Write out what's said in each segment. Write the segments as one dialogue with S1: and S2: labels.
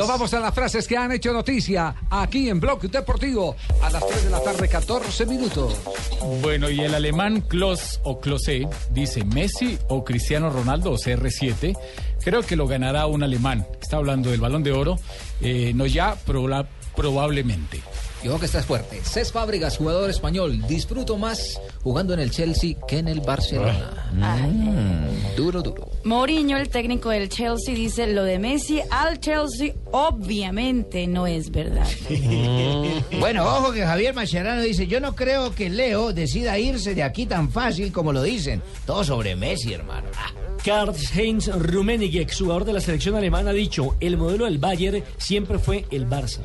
S1: Nos vamos a las frases que han hecho noticia aquí en Blog Deportivo a las 3 de la tarde, 14 minutos.
S2: Bueno, y el alemán Klos o Klose dice Messi o Cristiano Ronaldo o CR7. Creo que lo ganará un alemán. Está hablando del balón de oro. Eh, no ya, proba- probablemente.
S3: Y ojo que estás fuerte. Cés Fábregas, jugador español. Disfruto más jugando en el Chelsea que en el Barcelona. Mm, duro, duro.
S4: Mourinho, el técnico del Chelsea, dice lo de Messi al Chelsea obviamente no es verdad.
S5: Bueno, ojo que Javier Mascherano dice, yo no creo que Leo decida irse de aquí tan fácil como lo dicen. Todo sobre Messi, hermano. Ah,
S6: Karl-Heinz Rummenigge, exjugador de la selección alemana, ha dicho, el modelo del Bayern siempre fue el Barça.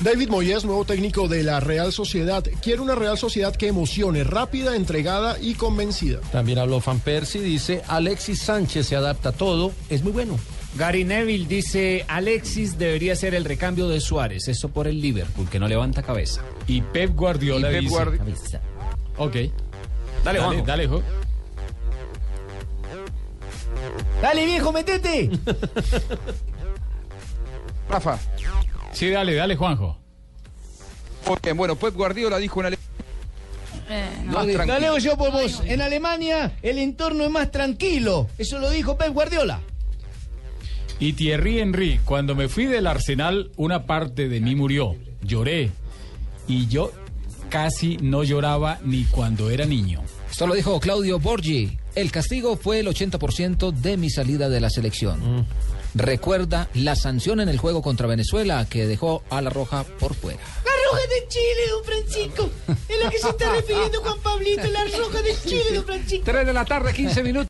S7: David Moyes, nuevo técnico de la Real Sociedad, quiere una Real Sociedad que emocione, rápida, entregada y convencida.
S8: También habló Fan Persie, dice Alexis Sánchez se adapta a todo, es muy bueno.
S9: Gary Neville dice Alexis debería ser el recambio de Suárez, eso por el Liverpool, que no levanta cabeza.
S2: Y Pep Guardiola
S1: Y Pep
S2: dice...
S1: Guardi-
S2: Ok.
S9: Dale,
S2: Dale,
S9: Juanjo.
S2: dale, Jo.
S5: Dale, viejo, metete.
S1: Rafa.
S2: Sí, dale, dale, Juanjo.
S1: Muy bien, bueno, Pep Guardiola dijo una
S4: Eh, no.
S1: más
S5: No leo yo por vos. En Alemania el entorno es más tranquilo. Eso lo dijo Pep Guardiola.
S2: Y Thierry Henry, cuando me fui del Arsenal, una parte de mí murió. Lloré. Y yo casi no lloraba ni cuando era niño.
S3: Esto lo dijo Claudio Borgi. El castigo fue el 80% de mi salida de la selección. Recuerda la sanción en el juego contra Venezuela que dejó a la Roja por fuera.
S5: La roja de Chile, don Francisco. Es lo que se está refiriendo Juan Pablito, la roja de Chile, don Francisco.
S1: 3 de la tarde, 15 minutos.